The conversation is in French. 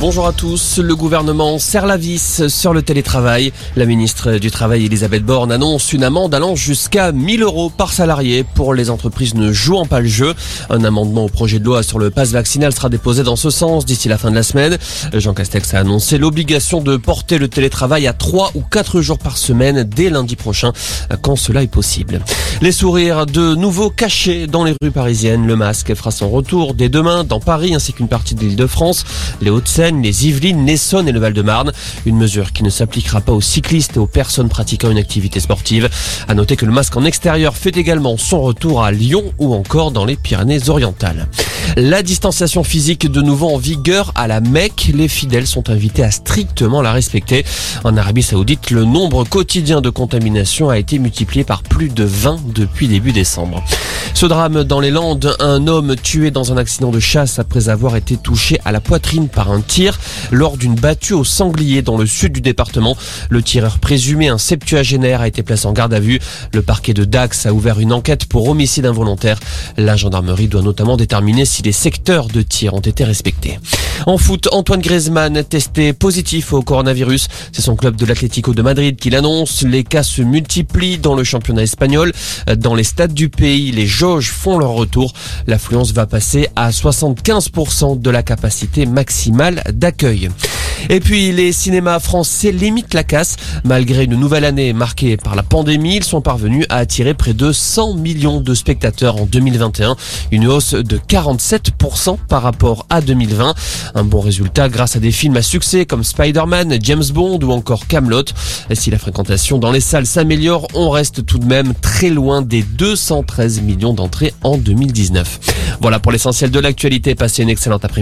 Bonjour à tous. Le gouvernement serre la vis sur le télétravail. La ministre du Travail, Elisabeth Borne, annonce une amende allant jusqu'à 1000 euros par salarié pour les entreprises ne jouant pas le jeu. Un amendement au projet de loi sur le pass vaccinal sera déposé dans ce sens d'ici la fin de la semaine. Jean Castex a annoncé l'obligation de porter le télétravail à 3 ou 4 jours par semaine dès lundi prochain, quand cela est possible. Les sourires de nouveau cachés dans les rues parisiennes. Le masque fera son retour dès demain dans Paris ainsi qu'une partie de l'île de France, les Hauts-de-Seine, les Yvelines, l'Essonne et le Val-de-Marne. Une mesure qui ne s'appliquera pas aux cyclistes et aux personnes pratiquant une activité sportive. À noter que le masque en extérieur fait également son retour à Lyon ou encore dans les Pyrénées-Orientales. La distanciation physique de nouveau en vigueur à la Mecque. Les fidèles sont invités à strictement la respecter. En Arabie Saoudite, le nombre quotidien de contaminations a été multiplié par plus de 20 depuis début décembre. Ce drame dans les Landes, un homme tué dans un accident de chasse après avoir été touché à la poitrine par un lors d'une battue au sanglier dans le sud du département. Le tireur présumé, un septuagénaire, a été placé en garde à vue. Le parquet de Dax a ouvert une enquête pour homicide involontaire. La gendarmerie doit notamment déterminer si les secteurs de tir ont été respectés. En foot, Antoine Griezmann testé positif au coronavirus. C'est son club de l'Atlético de Madrid qui l'annonce. Les cas se multiplient dans le championnat espagnol. Dans les stades du pays, les jauges font leur retour. L'affluence va passer à 75% de la capacité maximale d'accueil. Et puis les cinémas français limitent la casse. Malgré une nouvelle année marquée par la pandémie, ils sont parvenus à attirer près de 100 millions de spectateurs en 2021, une hausse de 47% par rapport à 2020. Un bon résultat grâce à des films à succès comme Spider-Man, James Bond ou encore Camelot. Si la fréquentation dans les salles s'améliore, on reste tout de même très loin des 213 millions d'entrées en 2019. Voilà pour l'essentiel de l'actualité. Passez une excellente après-midi.